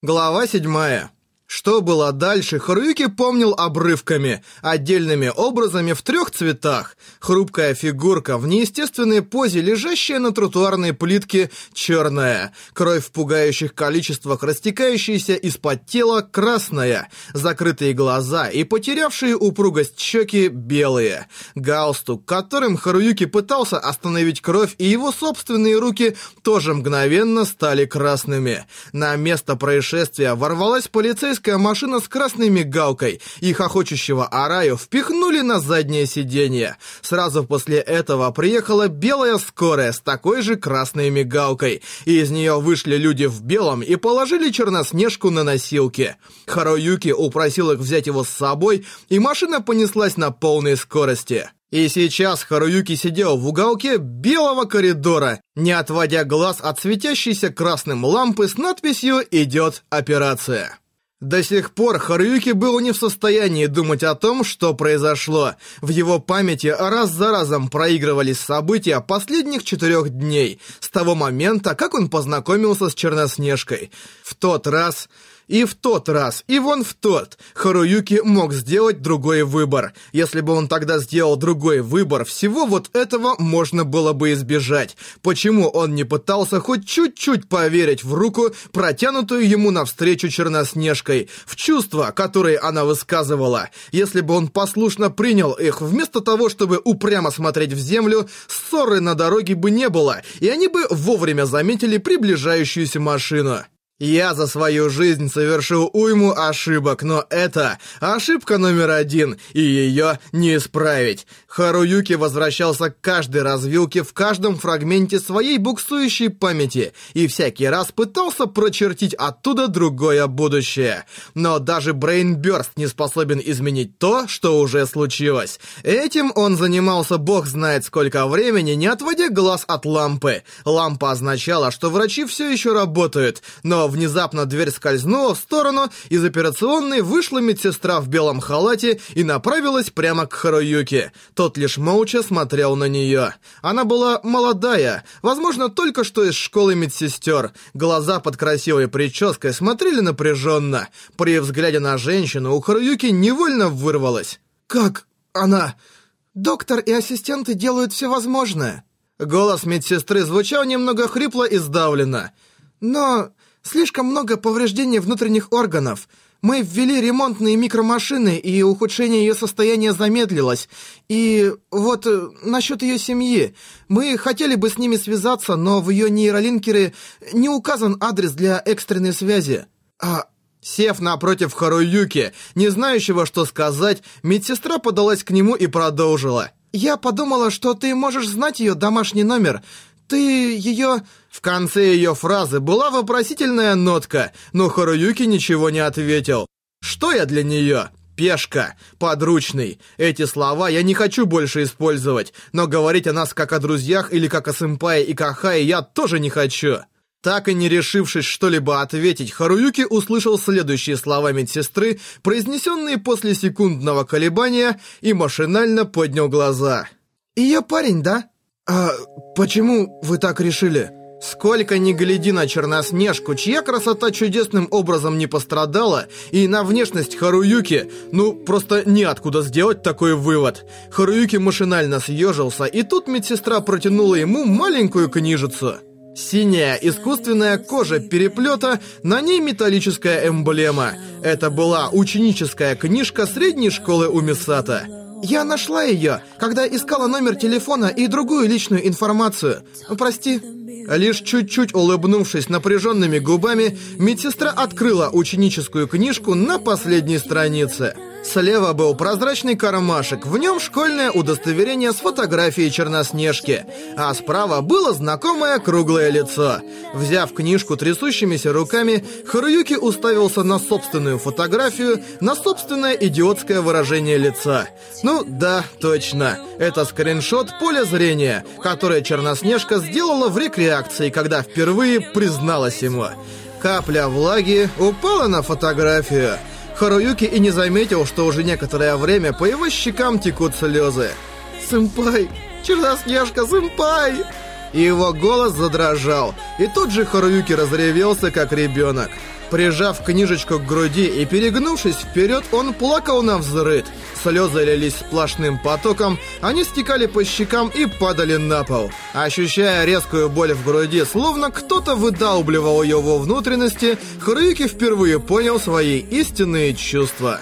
Глава седьмая. Что было дальше, Харуюки помнил обрывками, отдельными образами в трех цветах. Хрупкая фигурка в неестественной позе, лежащая на тротуарной плитке, черная. Кровь в пугающих количествах, растекающаяся из-под тела, красная. Закрытые глаза и потерявшие упругость щеки, белые. Галстук, которым Харуюки пытался остановить кровь, и его собственные руки тоже мгновенно стали красными. На место происшествия ворвалась полицейская полицейская машина с красной мигалкой и хохочущего Араю впихнули на заднее сиденье. Сразу после этого приехала белая скорая с такой же красной мигалкой, и из нее вышли люди в белом и положили Черноснежку на носилки. Харуюки упросил их взять его с собой, и машина понеслась на полной скорости. И сейчас Харуюки сидел в уголке белого коридора, не отводя глаз от светящейся красным лампы с надписью «Идет операция». До сих пор Харуюки был не в состоянии думать о том, что произошло. В его памяти раз за разом проигрывались события последних четырех дней, с того момента, как он познакомился с Черноснежкой. В тот раз и в тот раз, и вон в тот, Харуюки мог сделать другой выбор. Если бы он тогда сделал другой выбор, всего вот этого можно было бы избежать. Почему он не пытался хоть чуть-чуть поверить в руку, протянутую ему навстречу Черноснежкой, в чувства, которые она высказывала? Если бы он послушно принял их, вместо того, чтобы упрямо смотреть в землю, ссоры на дороге бы не было, и они бы вовремя заметили приближающуюся машину. Я за свою жизнь совершил уйму ошибок, но это ошибка номер один, и ее не исправить. Харуюки возвращался к каждой развилке в каждом фрагменте своей буксующей памяти и всякий раз пытался прочертить оттуда другое будущее. Но даже Брейнбёрст не способен изменить то, что уже случилось. Этим он занимался бог знает сколько времени, не отводя глаз от лампы. Лампа означала, что врачи все еще работают, но внезапно дверь скользнула в сторону, из операционной вышла медсестра в белом халате и направилась прямо к Харуюке. Тот лишь молча смотрел на нее. Она была молодая, возможно, только что из школы медсестер. Глаза под красивой прической смотрели напряженно. При взгляде на женщину у Харуюки невольно вырвалось. «Как она? Доктор и ассистенты делают все возможное». Голос медсестры звучал немного хрипло и сдавленно. «Но Слишком много повреждений внутренних органов. Мы ввели ремонтные микромашины, и ухудшение ее состояния замедлилось. И вот э, насчет ее семьи. Мы хотели бы с ними связаться, но в ее нейролинкере не указан адрес для экстренной связи. А Сев напротив Харуюки, не знающего, что сказать, медсестра подалась к нему и продолжила. «Я подумала, что ты можешь знать ее домашний номер. Ты ее...» В конце ее фразы была вопросительная нотка, но Харуюки ничего не ответил. «Что я для нее?» пешка, подручный. Эти слова я не хочу больше использовать, но говорить о нас как о друзьях или как о сэмпае и кахае я тоже не хочу. Так и не решившись что-либо ответить, Харуюки услышал следующие слова медсестры, произнесенные после секундного колебания, и машинально поднял глаза. «Ее парень, да?» «А почему вы так решили?» Сколько ни гляди на Черноснежку, чья красота чудесным образом не пострадала, и на внешность Харуюки, ну, просто неоткуда сделать такой вывод. Харуюки машинально съежился, и тут медсестра протянула ему маленькую книжицу. Синяя искусственная кожа переплета, на ней металлическая эмблема. Это была ученическая книжка средней школы у Мисата. Я нашла ее, когда искала номер телефона и другую личную информацию. Прости. Лишь чуть-чуть улыбнувшись напряженными губами, медсестра открыла ученическую книжку на последней странице. Слева был прозрачный кармашек, в нем школьное удостоверение с фотографией Черноснежки, а справа было знакомое круглое лицо. Взяв книжку трясущимися руками, Харуюки уставился на собственную фотографию, на собственное идиотское выражение лица. Ну да, точно, это скриншот поля зрения, которое Черноснежка сделала в рекреакции, когда впервые призналась ему. Капля влаги упала на фотографию. Харуюки и не заметил, что уже некоторое время по его щекам текут слезы. «Сэмпай! Черноснежка, сэмпай!» И его голос задрожал, и тут же Харуюки разревелся, как ребенок. Прижав книжечку к груди и перегнувшись вперед, он плакал на взрыд. Слезы лились сплошным потоком, они стекали по щекам и падали на пол. Ощущая резкую боль в груди, словно кто-то выдалбливал его внутренности, Харуюки впервые понял свои истинные чувства.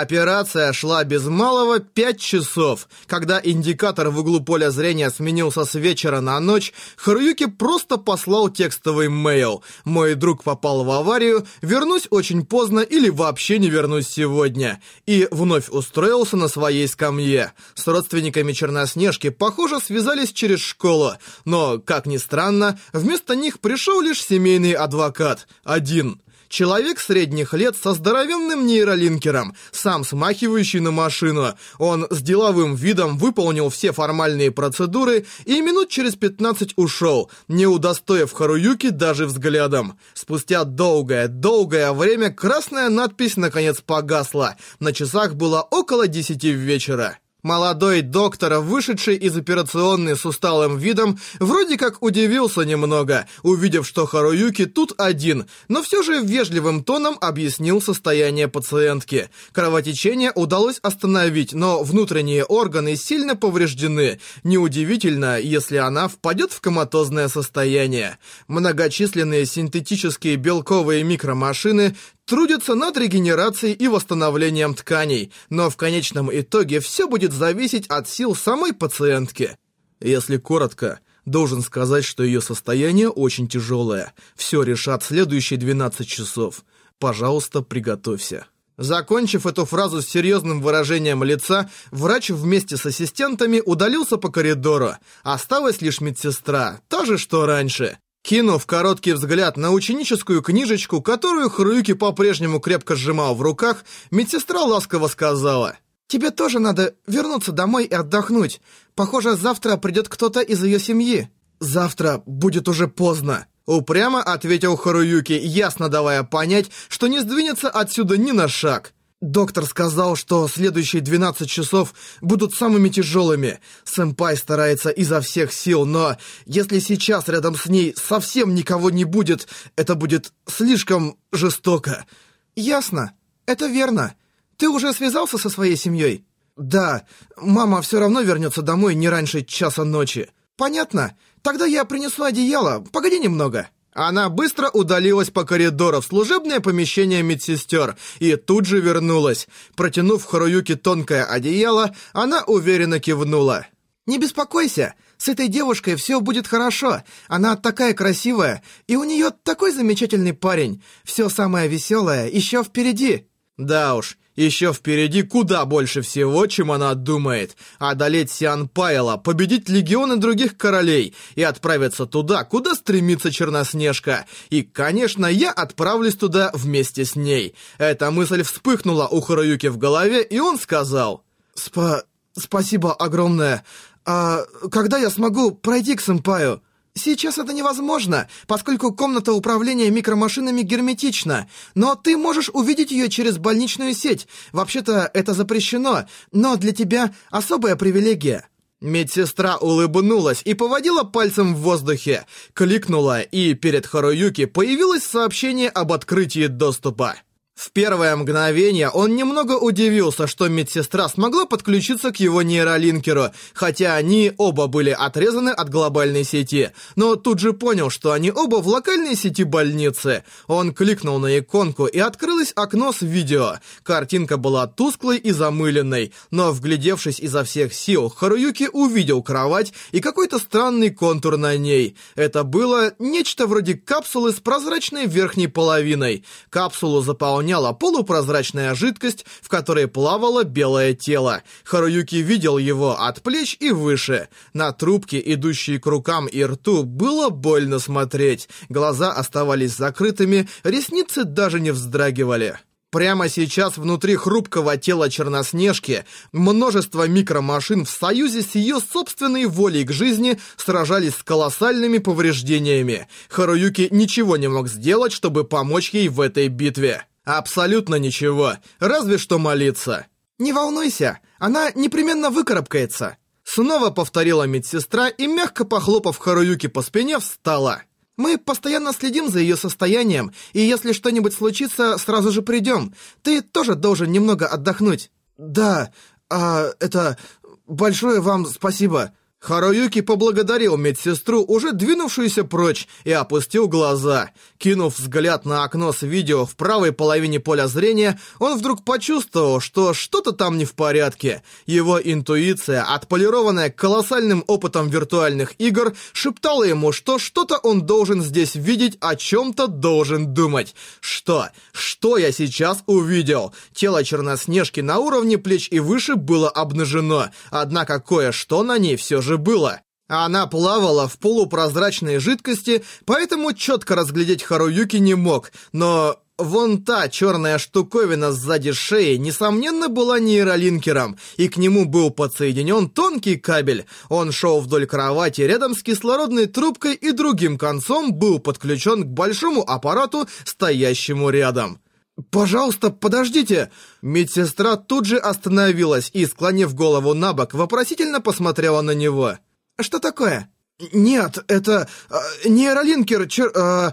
Операция шла без малого пять часов. Когда индикатор в углу поля зрения сменился с вечера на ночь, Харуюки просто послал текстовый мейл. «Мой друг попал в аварию, вернусь очень поздно или вообще не вернусь сегодня». И вновь устроился на своей скамье. С родственниками Черноснежки, похоже, связались через школу. Но, как ни странно, вместо них пришел лишь семейный адвокат. Один. Человек средних лет со здоровенным нейролинкером, сам смахивающий на машину. Он с деловым видом выполнил все формальные процедуры и минут через 15 ушел, не удостоив Харуюки даже взглядом. Спустя долгое-долгое время красная надпись наконец погасла. На часах было около 10 вечера. Молодой доктор, вышедший из операционной с усталым видом, вроде как удивился немного, увидев, что Харуюки тут один, но все же вежливым тоном объяснил состояние пациентки. Кровотечение удалось остановить, но внутренние органы сильно повреждены. Неудивительно, если она впадет в коматозное состояние. Многочисленные синтетические белковые микромашины трудятся над регенерацией и восстановлением тканей, но в конечном итоге все будет зависеть от сил самой пациентки. Если коротко, должен сказать, что ее состояние очень тяжелое. Все решат следующие 12 часов. Пожалуйста, приготовься. Закончив эту фразу с серьезным выражением лица, врач вместе с ассистентами удалился по коридору. Осталась лишь медсестра, та же, что раньше. Кинув короткий взгляд на ученическую книжечку, которую Хруюки по-прежнему крепко сжимал в руках, медсестра ласково сказала. «Тебе тоже надо вернуться домой и отдохнуть. Похоже, завтра придет кто-то из ее семьи». «Завтра будет уже поздно», — упрямо ответил Харуюки, ясно давая понять, что не сдвинется отсюда ни на шаг. Доктор сказал, что следующие 12 часов будут самыми тяжелыми. Сэмпай старается изо всех сил, но если сейчас рядом с ней совсем никого не будет, это будет слишком жестоко. Ясно. Это верно. Ты уже связался со своей семьей? Да. Мама все равно вернется домой не раньше часа ночи. Понятно. Тогда я принесу одеяло. Погоди немного. Она быстро удалилась по коридору в служебное помещение медсестер и тут же вернулась. Протянув Харуюке тонкое одеяло, она уверенно кивнула. «Не беспокойся, с этой девушкой все будет хорошо. Она такая красивая, и у нее такой замечательный парень. Все самое веселое еще впереди». Да уж, еще впереди куда больше всего, чем она думает. Одолеть Сиан Пайла, победить легионы других королей и отправиться туда, куда стремится Черноснежка. И, конечно, я отправлюсь туда вместе с ней. Эта мысль вспыхнула у Харуюки в голове, и он сказал... «Спа... спасибо огромное. А когда я смогу пройти к сэмпаю?» Сейчас это невозможно, поскольку комната управления микромашинами герметична. Но ты можешь увидеть ее через больничную сеть. Вообще-то это запрещено, но для тебя особая привилегия». Медсестра улыбнулась и поводила пальцем в воздухе, кликнула, и перед Харуюки появилось сообщение об открытии доступа. В первое мгновение он немного удивился, что медсестра смогла подключиться к его нейролинкеру, хотя они оба были отрезаны от глобальной сети, но тут же понял, что они оба в локальной сети больницы. Он кликнул на иконку и открылось окно с видео. Картинка была тусклой и замыленной, но вглядевшись изо всех сил, Харуюки увидел кровать и какой-то странный контур на ней. Это было нечто вроде капсулы с прозрачной верхней половиной. Капсулу заполнял наполняла полупрозрачная жидкость, в которой плавало белое тело. Харуюки видел его от плеч и выше. На трубке, идущей к рукам и рту, было больно смотреть. Глаза оставались закрытыми, ресницы даже не вздрагивали. Прямо сейчас внутри хрупкого тела Черноснежки множество микромашин в союзе с ее собственной волей к жизни сражались с колоссальными повреждениями. Харуюки ничего не мог сделать, чтобы помочь ей в этой битве. Абсолютно ничего, разве что молиться. Не волнуйся, она непременно выкарабкается. Снова повторила медсестра и, мягко похлопав Харуюки по спине, встала. «Мы постоянно следим за ее состоянием, и если что-нибудь случится, сразу же придем. Ты тоже должен немного отдохнуть». «Да, а это... Большое вам спасибо». Харуюки поблагодарил медсестру, уже двинувшуюся прочь, и опустил глаза. Кинув взгляд на окно с видео в правой половине поля зрения, он вдруг почувствовал, что что-то там не в порядке. Его интуиция, отполированная колоссальным опытом виртуальных игр, шептала ему, что что-то он должен здесь видеть, о чем-то должен думать. Что? Что я сейчас увидел? Тело Черноснежки на уровне плеч и выше было обнажено, однако кое-что на ней все же было. Она плавала в полупрозрачной жидкости, поэтому четко разглядеть Харуюки не мог, но вон та черная штуковина сзади шеи, несомненно, была нейролинкером, и к нему был подсоединен тонкий кабель. Он шел вдоль кровати рядом с кислородной трубкой и другим концом был подключен к большому аппарату, стоящему рядом. «Пожалуйста, подождите!» Медсестра тут же остановилась и, склонив голову на бок, вопросительно посмотрела на него. «Что такое?» «Нет, это... Э, нейролинкер, чер... Э,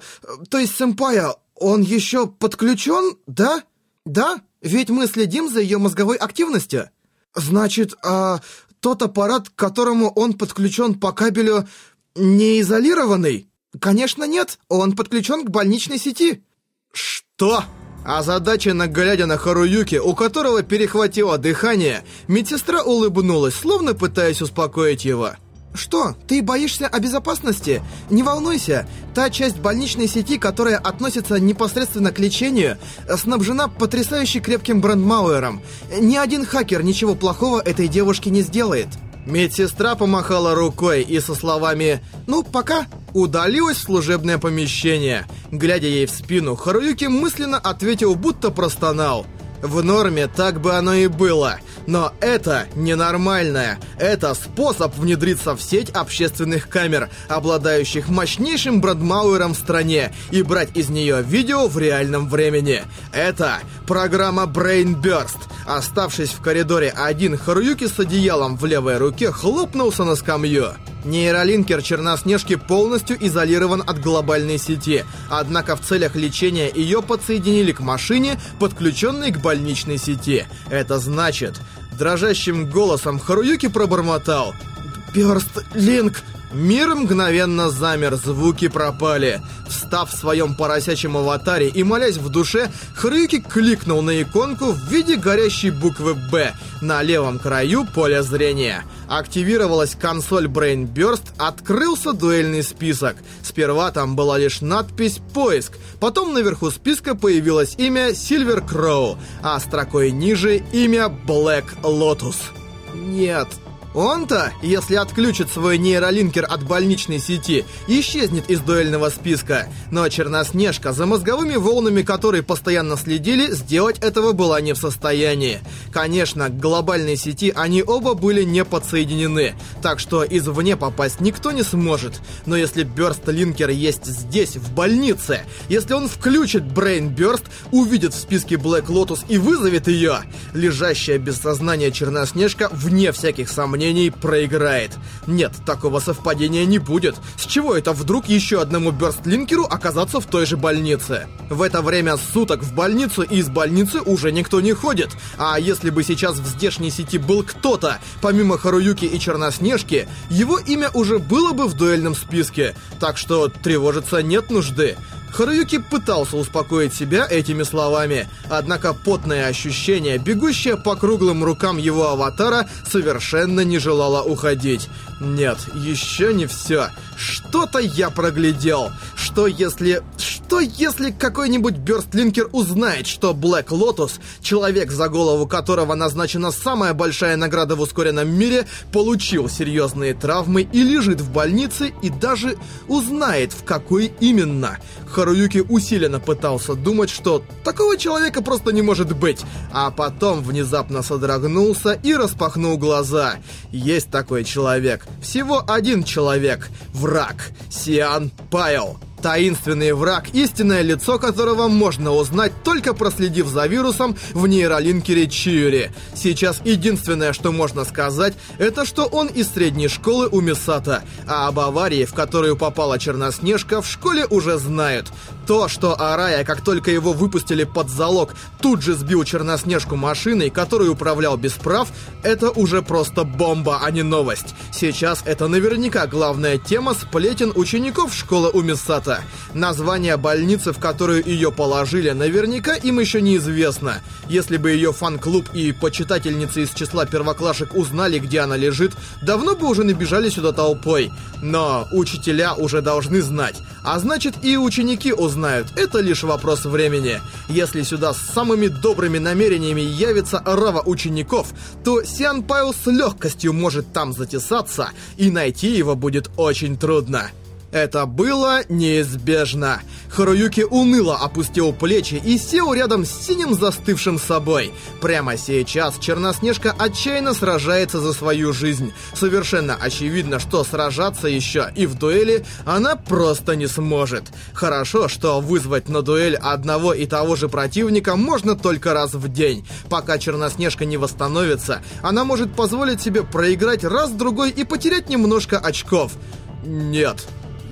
то есть сэмпая, он еще подключен, да? Да? Ведь мы следим за ее мозговой активностью. Значит, а тот аппарат, к которому он подключен по кабелю, не изолированный? Конечно, нет, он подключен к больничной сети». «Что?» Озадаченно глядя на Харуюки, у которого перехватило дыхание, медсестра улыбнулась, словно пытаясь успокоить его. «Что, ты боишься о безопасности? Не волнуйся, та часть больничной сети, которая относится непосредственно к лечению, снабжена потрясающе крепким брендмауэром. Ни один хакер ничего плохого этой девушке не сделает». Медсестра помахала рукой и со словами «Ну, пока» удалилась в служебное помещение. Глядя ей в спину, Харуюки мысленно ответил, будто простонал – в норме так бы оно и было. Но это ненормальное. Это способ внедриться в сеть общественных камер, обладающих мощнейшим бродмауэром в стране, и брать из нее видео в реальном времени. Это программа Brain Burst. Оставшись в коридоре один, Харуюки с одеялом в левой руке хлопнулся на скамью. Нейролинкер Черноснежки полностью изолирован от глобальной сети, однако в целях лечения ее подсоединили к машине, подключенной к больничной сети. Это значит... Дрожащим голосом Харуюки пробормотал «Бёрст Линк!» Мир мгновенно замер, звуки пропали. Встав в своем поросячьем аватаре и молясь в душе, Хрюки кликнул на иконку в виде горящей буквы «Б» на левом краю поля зрения. Активировалась консоль Brain Burst, открылся дуэльный список. Сперва там была лишь надпись «Поиск», потом наверху списка появилось имя Silver Crow, а строкой ниже имя Black Lotus. Нет, он-то, если отключит свой нейролинкер от больничной сети, исчезнет из дуэльного списка. Но Черноснежка, за мозговыми волнами которой постоянно следили, сделать этого была не в состоянии. Конечно, к глобальной сети они оба были не подсоединены, так что извне попасть никто не сможет. Но если Бёрст-линкер есть здесь, в больнице, если он включит Burst, увидит в списке Black Lotus и вызовет ее, лежащая без сознания Черноснежка, вне всяких сомнений, сомнений, проиграет. Нет, такого совпадения не будет. С чего это вдруг еще одному бёрстлинкеру оказаться в той же больнице? В это время суток в больницу и из больницы уже никто не ходит. А если бы сейчас в здешней сети был кто-то, помимо Харуюки и Черноснежки, его имя уже было бы в дуэльном списке. Так что тревожиться нет нужды. Харуюки пытался успокоить себя этими словами, однако потное ощущение, бегущее по круглым рукам его аватара, совершенно не желало уходить. Нет, еще не все. Что-то я проглядел. Что если... Что если какой-нибудь Бёрстлинкер узнает, что Блэк Лотус, человек, за голову которого назначена самая большая награда в ускоренном мире, получил серьезные травмы и лежит в больнице, и даже узнает, в какой именно. Харуюки усиленно пытался думать, что такого человека просто не может быть, а потом внезапно содрогнулся и распахнул глаза. Есть такой человек. Всего один человек. Враг. Сиан Пайл. Таинственный враг, истинное лицо которого можно узнать, только проследив за вирусом в нейролинкере Чиури. Сейчас единственное, что можно сказать, это что он из средней школы у Мисата, а об аварии, в которую попала Черноснежка, в школе уже знают. То, что Арая, как только его выпустили под залог, тут же сбил Черноснежку машиной, которую управлял без прав, это уже просто бомба, а не новость. Сейчас это наверняка главная тема сплетен учеников школы у Мисата. Название больницы, в которую ее положили, наверняка им еще неизвестно. Если бы ее фан-клуб и почитательницы из числа первоклашек узнали, где она лежит, давно бы уже набежали сюда толпой. Но учителя уже должны знать. А значит и ученики узнают. Это лишь вопрос времени. Если сюда с самыми добрыми намерениями явится рава учеников, то Сиан Пайо с легкостью может там затесаться, и найти его будет очень трудно. Это было неизбежно. Харуюки уныло опустил плечи и сел рядом с синим застывшим собой. Прямо сейчас Черноснежка отчаянно сражается за свою жизнь. Совершенно очевидно, что сражаться еще и в дуэли она просто не сможет. Хорошо, что вызвать на дуэль одного и того же противника можно только раз в день. Пока Черноснежка не восстановится, она может позволить себе проиграть раз-другой и потерять немножко очков. Нет.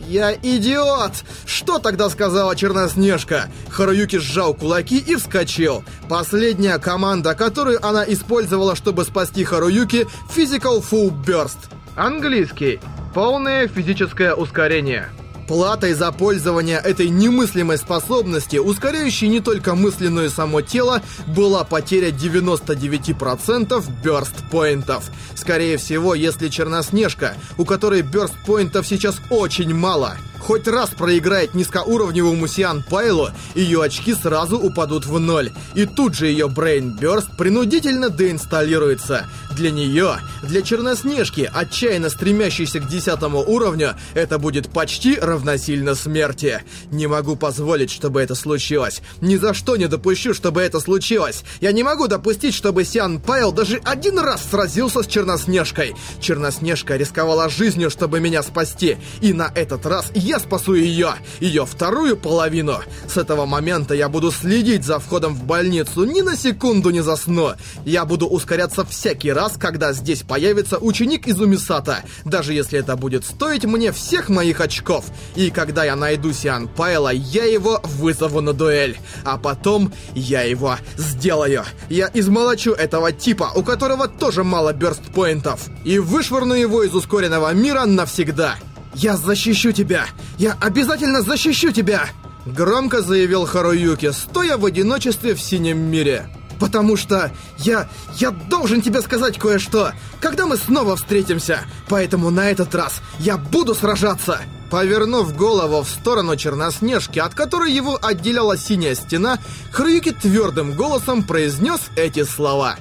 «Я идиот!» Что тогда сказала Черноснежка? Харуюки сжал кулаки и вскочил. Последняя команда, которую она использовала, чтобы спасти Харуюки — Physical Full Burst. Английский. Полное физическое ускорение. Платой за пользование этой немыслимой способности, ускоряющей не только мысленное само тело, была потеря 99% бёрст-поинтов. Скорее всего, если Черноснежка, у которой бёрст-поинтов сейчас очень мало, хоть раз проиграет низкоуровневому Сиан Пайлу, ее очки сразу упадут в ноль, и тут же ее Brain Burst принудительно деинсталируется. Для нее, для Черноснежки, отчаянно стремящейся к десятому уровню, это будет почти равносильно смерти. Не могу позволить, чтобы это случилось. Ни за что не допущу, чтобы это случилось. Я не могу допустить, чтобы Сиан Пайл даже один раз сразился с Черноснежкой. Черноснежка рисковала жизнью, чтобы меня спасти, и на этот раз я спасу ее, ее вторую половину. С этого момента я буду следить за входом в больницу, ни на секунду не засну. Я буду ускоряться всякий раз, когда здесь появится ученик из Умисата, даже если это будет стоить мне всех моих очков. И когда я найду Сиан Пайла, я его вызову на дуэль. А потом я его сделаю. Я измолочу этого типа, у которого тоже мало бёрст-поинтов, и вышвырну его из ускоренного мира навсегда. «Я защищу тебя! Я обязательно защищу тебя!» Громко заявил Харуюки, стоя в одиночестве в синем мире. «Потому что я... я должен тебе сказать кое-что, когда мы снова встретимся, поэтому на этот раз я буду сражаться!» Повернув голову в сторону Черноснежки, от которой его отделяла синяя стена, Харуюки твердым голосом произнес эти слова.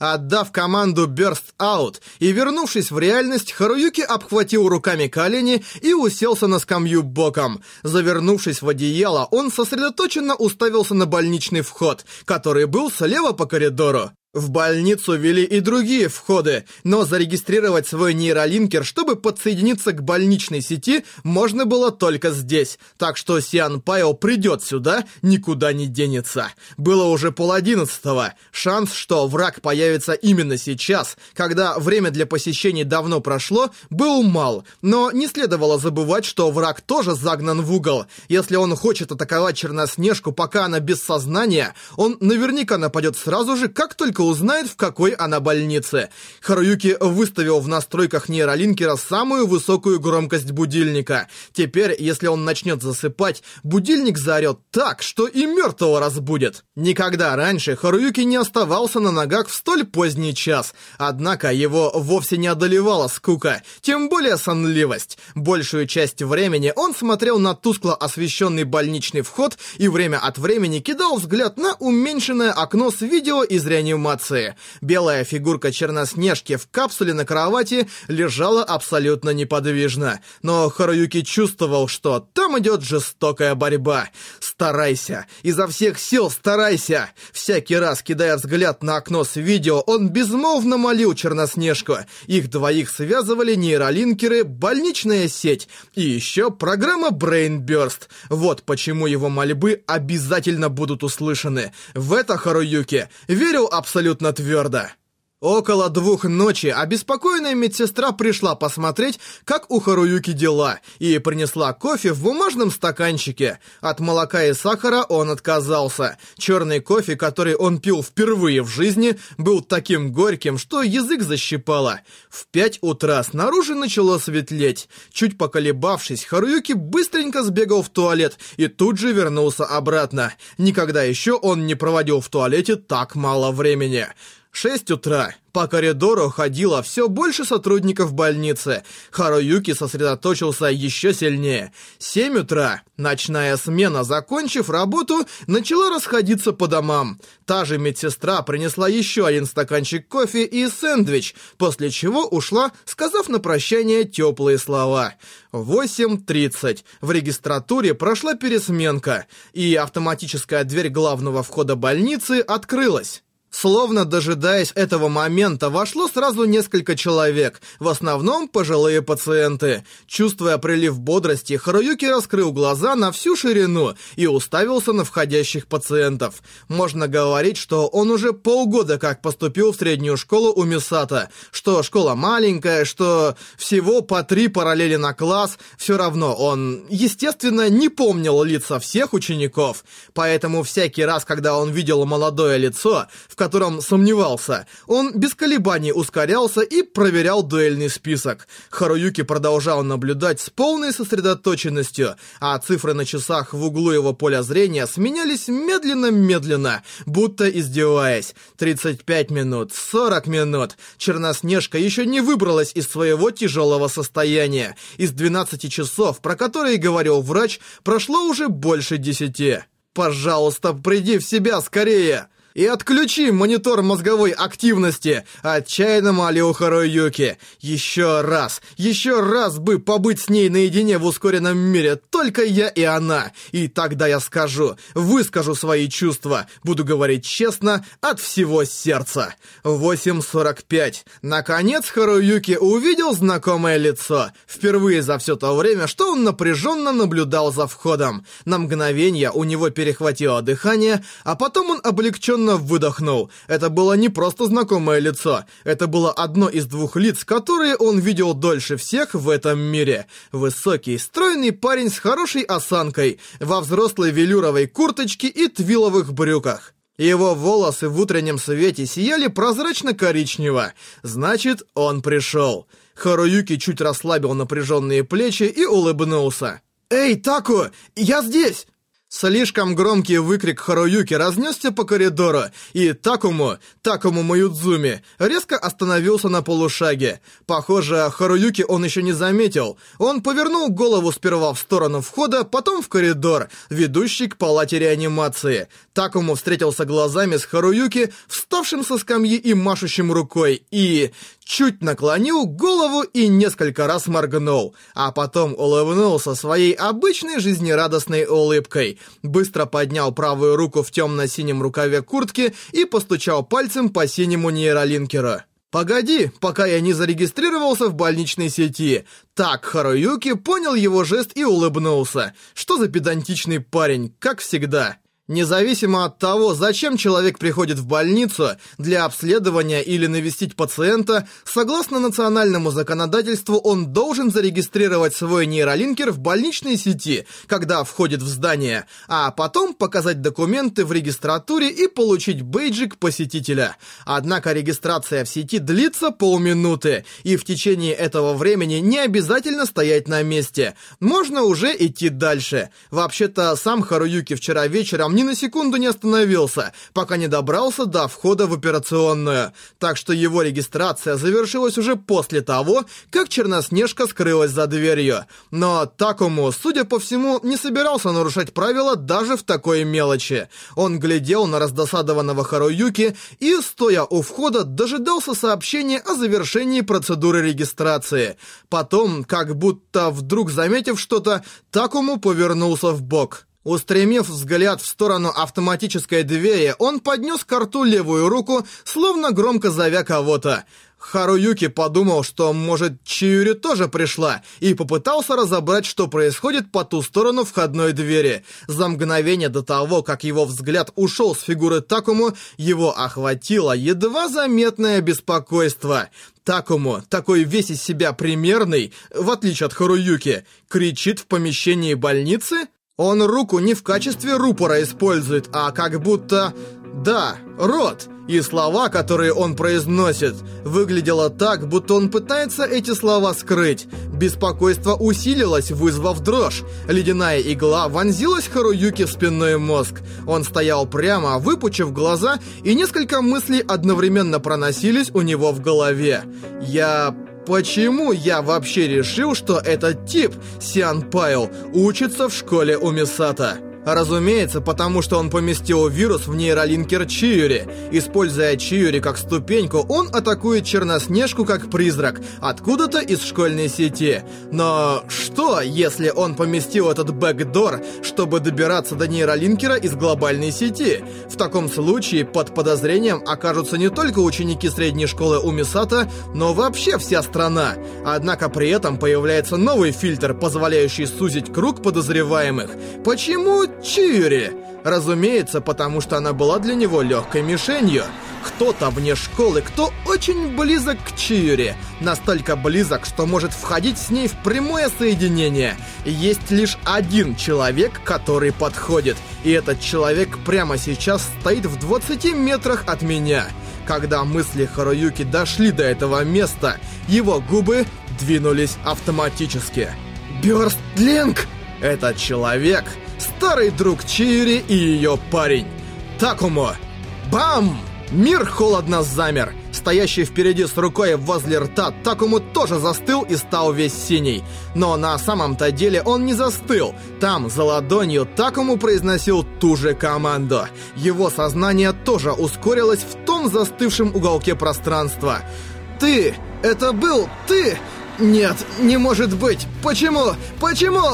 Отдав команду Burst Out и вернувшись в реальность, Харуюки обхватил руками колени и уселся на скамью боком. Завернувшись в одеяло, он сосредоточенно уставился на больничный вход, который был слева по коридору. В больницу вели и другие входы, но зарегистрировать свой нейролинкер, чтобы подсоединиться к больничной сети, можно было только здесь. Так что Сиан Пайо придет сюда, никуда не денется. Было уже пол одиннадцатого. Шанс, что враг появится именно сейчас, когда время для посещений давно прошло, был мал. Но не следовало забывать, что враг тоже загнан в угол. Если он хочет атаковать Черноснежку, пока она без сознания, он наверняка нападет сразу же, как только только узнает, в какой она больнице. Харуюки выставил в настройках нейролинкера самую высокую громкость будильника. Теперь, если он начнет засыпать, будильник заорет так, что и мертвого разбудит. Никогда раньше Харуюки не оставался на ногах в столь поздний час. Однако его вовсе не одолевала скука, тем более сонливость. Большую часть времени он смотрел на тускло освещенный больничный вход и время от времени кидал взгляд на уменьшенное окно с видео из реанимации реанимации. Белая фигурка Черноснежки в капсуле на кровати лежала абсолютно неподвижно. Но Харуюки чувствовал, что там идет жестокая борьба. Старайся, изо всех сил старайся. Всякий раз, кидая взгляд на окно с видео, он безмолвно молил Черноснежку. Их двоих связывали нейролинкеры, больничная сеть и еще программа Brain. Вот почему его мольбы обязательно будут услышаны. В это Харуюки верил абсолютно твердо. Около двух ночи обеспокоенная медсестра пришла посмотреть, как у Харуюки дела, и принесла кофе в бумажном стаканчике. От молока и сахара он отказался. Черный кофе, который он пил впервые в жизни, был таким горьким, что язык защипало. В пять утра снаружи начало светлеть. Чуть поколебавшись, Харуюки быстренько сбегал в туалет и тут же вернулся обратно. Никогда еще он не проводил в туалете так мало времени. Шесть утра. По коридору ходило все больше сотрудников больницы. Харуюки сосредоточился еще сильнее. Семь утра. Ночная смена, закончив работу, начала расходиться по домам. Та же медсестра принесла еще один стаканчик кофе и сэндвич, после чего ушла, сказав на прощание теплые слова. 8.30. В регистратуре прошла пересменка, и автоматическая дверь главного входа больницы открылась. Словно дожидаясь этого момента, вошло сразу несколько человек, в основном пожилые пациенты. Чувствуя прилив бодрости, Харуюки раскрыл глаза на всю ширину и уставился на входящих пациентов. Можно говорить, что он уже полгода как поступил в среднюю школу у Мисата, что школа маленькая, что всего по три параллели на класс, все равно он, естественно, не помнил лица всех учеников. Поэтому всякий раз, когда он видел молодое лицо, в котором сомневался. Он без колебаний ускорялся и проверял дуэльный список. Харуюки продолжал наблюдать с полной сосредоточенностью, а цифры на часах в углу его поля зрения сменялись медленно-медленно, будто издеваясь. 35 минут, 40 минут. Черноснежка еще не выбралась из своего тяжелого состояния. Из 12 часов, про которые говорил врач, прошло уже больше 10. «Пожалуйста, приди в себя скорее!» И отключи монитор мозговой активности!» Отчаянно молил Харуюки. «Еще раз, еще раз бы побыть с ней наедине в ускоренном мире, только я и она. И тогда я скажу, выскажу свои чувства, буду говорить честно, от всего сердца». 8.45. Наконец Харуюки увидел знакомое лицо. Впервые за все то время, что он напряженно наблюдал за входом. На мгновение у него перехватило дыхание, а потом он облегченно облегченно выдохнул. Это было не просто знакомое лицо. Это было одно из двух лиц, которые он видел дольше всех в этом мире. Высокий, стройный парень с хорошей осанкой, во взрослой велюровой курточке и твиловых брюках. Его волосы в утреннем свете сияли прозрачно-коричнево. Значит, он пришел. Харуюки чуть расслабил напряженные плечи и улыбнулся. «Эй, Таку, я здесь!» Слишком громкий выкрик Харуюки разнесся по коридору, и Такому, Такому Маюдзуми, резко остановился на полушаге. Похоже, Харуюки он еще не заметил. Он повернул голову сперва в сторону входа, потом в коридор, ведущий к палате реанимации. Такому встретился глазами с Харуюки, вставшим со скамьи и машущим рукой, и чуть наклонил голову и несколько раз моргнул, а потом улыбнулся своей обычной жизнерадостной улыбкой, быстро поднял правую руку в темно-синем рукаве куртки и постучал пальцем по синему нейролинкеру. «Погоди, пока я не зарегистрировался в больничной сети». Так Харуюки понял его жест и улыбнулся. Что за педантичный парень, как всегда. Независимо от того, зачем человек приходит в больницу для обследования или навестить пациента, согласно национальному законодательству он должен зарегистрировать свой нейролинкер в больничной сети, когда входит в здание, а потом показать документы в регистратуре и получить бейджик посетителя. Однако регистрация в сети длится полминуты, и в течение этого времени не обязательно стоять на месте. Можно уже идти дальше. Вообще-то сам Харуюки вчера вечером ни на секунду не остановился, пока не добрался до входа в операционную. Так что его регистрация завершилась уже после того, как Черноснежка скрылась за дверью. Но Такому, судя по всему, не собирался нарушать правила даже в такой мелочи. Он глядел на раздосадованного Харуюки и, стоя у входа, дожидался сообщения о завершении процедуры регистрации. Потом, как будто вдруг заметив что-то, Такому повернулся в бок. Устремив взгляд в сторону автоматической двери, он поднес к рту левую руку, словно громко зовя кого-то. Харуюки подумал, что, может, Чиюри тоже пришла, и попытался разобрать, что происходит по ту сторону входной двери. За мгновение до того, как его взгляд ушел с фигуры Такому, его охватило едва заметное беспокойство. Такому, такой весь из себя примерный, в отличие от Харуюки, кричит в помещении больницы? Он руку не в качестве рупора использует, а как будто... Да, рот и слова, которые он произносит, выглядело так, будто он пытается эти слова скрыть. Беспокойство усилилось, вызвав дрожь. Ледяная игла вонзилась Харуюки в спинной мозг. Он стоял прямо, выпучив глаза, и несколько мыслей одновременно проносились у него в голове. «Я Почему я вообще решил, что этот тип, Сиан Пайл, учится в школе у Мисата? Разумеется, потому что он поместил вирус в нейролинкер Чиури. Используя Чиури как ступеньку, он атакует Черноснежку как призрак, откуда-то из школьной сети. Но что, если он поместил этот бэкдор, чтобы добираться до нейролинкера из глобальной сети? В таком случае под подозрением окажутся не только ученики средней школы Умисата, но вообще вся страна. Однако при этом появляется новый фильтр, позволяющий сузить круг подозреваемых. Почему Чири. Разумеется, потому что она была для него легкой мишенью. Кто-то вне школы, кто очень близок к Чиури. Настолько близок, что может входить с ней в прямое соединение. Есть лишь один человек, который подходит. И этот человек прямо сейчас стоит в 20 метрах от меня. Когда мысли Харуюки дошли до этого места, его губы двинулись автоматически. Бёрстлинг! Этот человек старый друг Чири и ее парень. Такому. Бам! Мир холодно замер. Стоящий впереди с рукой возле рта Такому тоже застыл и стал весь синий. Но на самом-то деле он не застыл. Там, за ладонью, Такому произносил ту же команду. Его сознание тоже ускорилось в том застывшем уголке пространства. «Ты! Это был ты!» «Нет, не может быть! Почему? Почему?»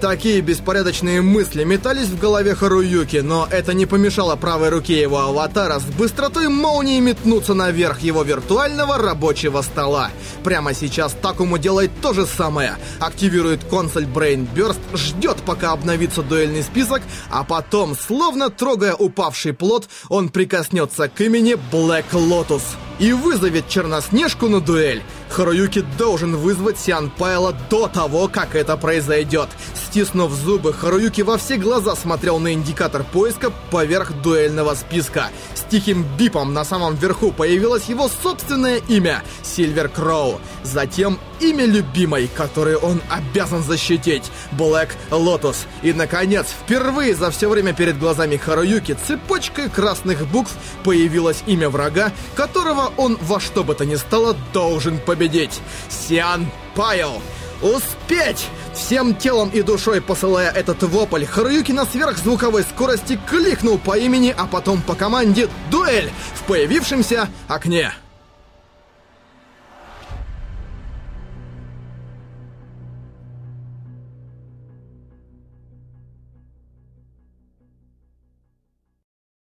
Такие беспорядочные мысли метались в голове Харуюки, но это не помешало правой руке его аватара с быстротой молнии метнуться наверх его виртуального рабочего стола. Прямо сейчас Такому делает то же самое. Активирует консоль Brain Burst, ждет, пока обновится дуэльный список, а потом, словно трогая упавший плод, он прикоснется к имени Black Lotus и вызовет Черноснежку на дуэль. Харуюки должен вызвать Сиан Пайла до того, как это произойдет. Стиснув зубы, Харуюки во все глаза смотрел на индикатор поиска поверх дуэльного списка. С тихим бипом на самом верху появилось его собственное имя — Сильвер Кроу. Затем имя любимой, которое он обязан защитить — Блэк Лотус. И, наконец, впервые за все время перед глазами Харуюки цепочкой красных букв появилось имя врага, которого он во что бы то ни стало должен победить. Сиан Пайл. Успеть! Всем телом и душой посылая этот вопль, Харуюки на сверхзвуковой скорости кликнул по имени, а потом по команде «Дуэль» в появившемся окне.